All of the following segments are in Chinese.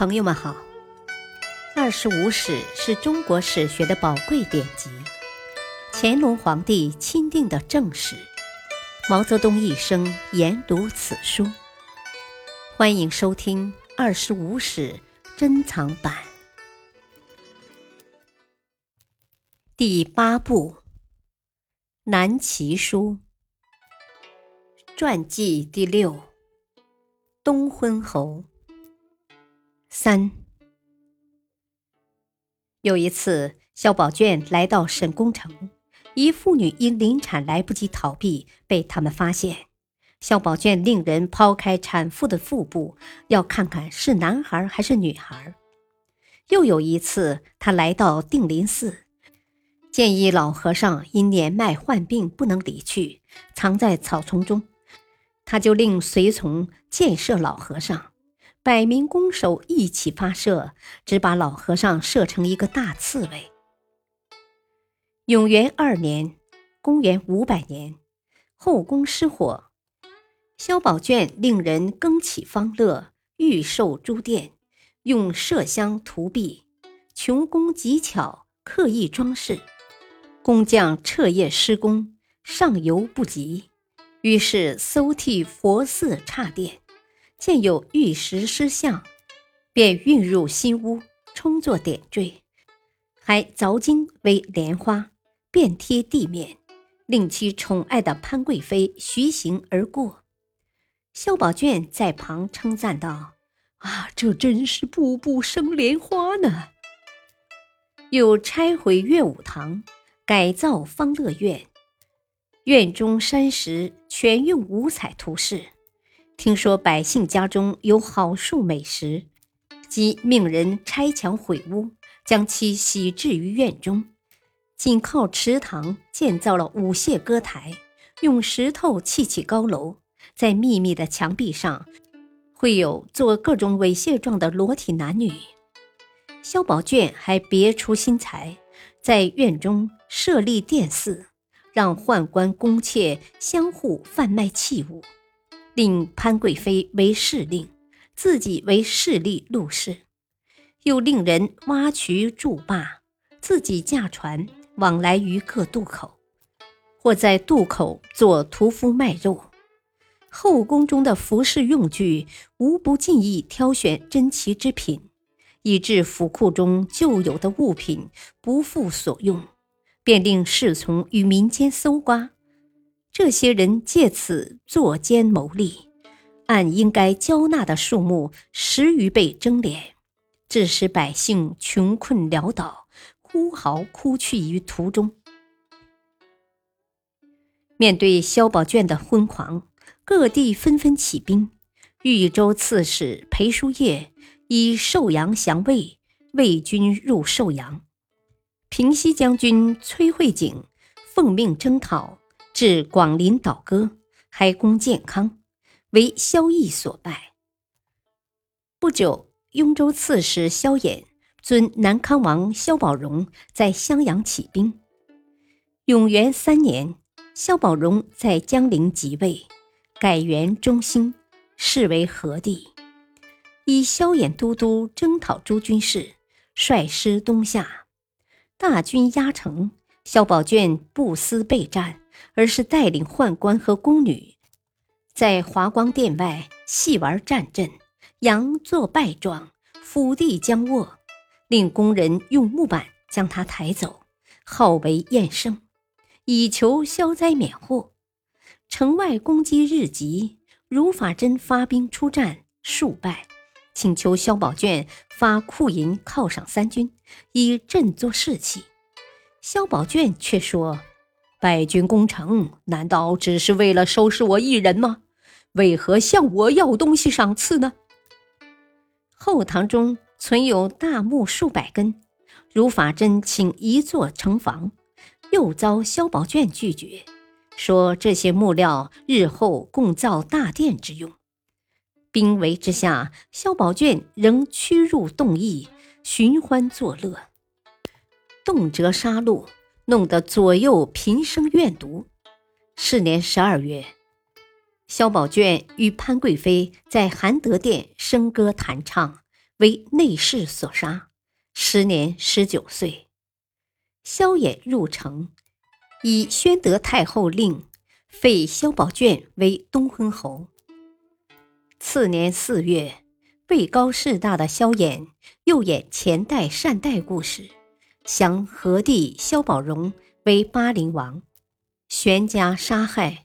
朋友们好，《二十五史》是中国史学的宝贵典籍，乾隆皇帝钦定的正史，毛泽东一生研读此书。欢迎收听《二十五史》珍藏版。第八部《南齐书》传记第六：东昏侯。三，有一次，萧宝卷来到沈公城，一妇女因临产来不及逃避，被他们发现。萧宝卷令人抛开产妇的腹部，要看看是男孩还是女孩。又有一次，他来到定林寺，见一老和尚因年迈患病不能离去，藏在草丛中，他就令随从箭射老和尚。百名弓手一起发射，只把老和尚射成一个大刺猬。永元二年（公元五百年），后宫失火，萧宝卷令人更起方乐，御寿珠殿，用麝香涂壁，穷工极巧，刻意装饰。工匠彻夜施工，上游不及，于是搜替佛寺刹殿。见有玉石狮像，便运入新屋，充作点缀，还凿金为莲花，遍贴地面，令其宠爱的潘贵妃徐行而过。萧宝卷在旁称赞道：“啊，这真是步步生莲花呢！”又拆毁乐舞堂，改造方乐院，院中山石全用五彩涂饰。听说百姓家中有好数美食，即命人拆墙毁屋，将其洗置于院中。紧靠池塘建造了舞榭歌台，用石头砌起高楼，在密密的墙壁上会有做各种猥亵状的裸体男女。萧宝卷还别出心裁，在院中设立殿寺，让宦官宫妾相互贩卖器物。令潘贵妃为侍令，自己为侍立陆氏，又令人挖渠筑坝，自己驾船往来于各渡口，或在渡口做屠夫卖肉。后宫中的服饰用具，无不尽意挑选珍奇之品，以致府库中旧有的物品不复所用，便令侍从与民间搜刮。这些人借此作奸谋利，按应该交纳的数目十余倍争敛，致使百姓穷困潦倒，哭嚎哭去于途中。面对萧宝卷的昏狂，各地纷纷起兵。豫州刺史裴叔业以寿阳降魏，魏军入寿阳。平西将军崔慧景奉命征讨。至广陵倒戈，还攻建康，为萧绎所败。不久，雍州刺史萧衍尊南康王萧宝融在襄阳起兵。永元三年，萧宝融在江陵即位，改元中兴，是为和帝。以萧衍都督征讨诸军事，率师东下，大军压城，萧宝卷不思备战。而是带领宦官和宫女，在华光殿外戏玩战阵，佯作败状，伏地将卧，令工人用木板将他抬走，号为验圣，以求消灾免祸。城外攻击日急，如法真发兵出战，数败，请求萧宝卷发库银犒赏三军，以振作士气。萧宝卷却说。败军攻城，难道只是为了收拾我一人吗？为何向我要东西赏赐呢？后堂中存有大木数百根，如法真请一座城房，又遭萧宝卷拒绝，说这些木料日后共造大殿之用。兵围之下，萧宝卷仍屈入动意，寻欢作乐，动辄杀戮。弄得左右平生怨毒。是年十二月，萧宝卷与潘贵妃在含德殿笙歌弹唱，为内侍所杀，时年十九岁。萧衍入城，以宣德太后令废萧宝卷为东昏侯。次年四月，位高势大的萧衍又演前代善代故事，降和帝萧宝荣为巴陵王，全家杀害，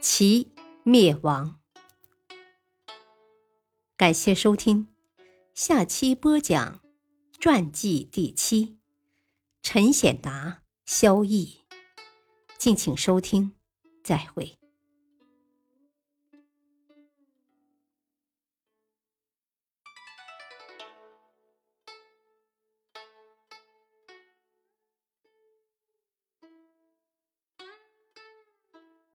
其灭亡。感谢收听，下期播讲传记第七，陈显达、萧绎，敬请收听，再会。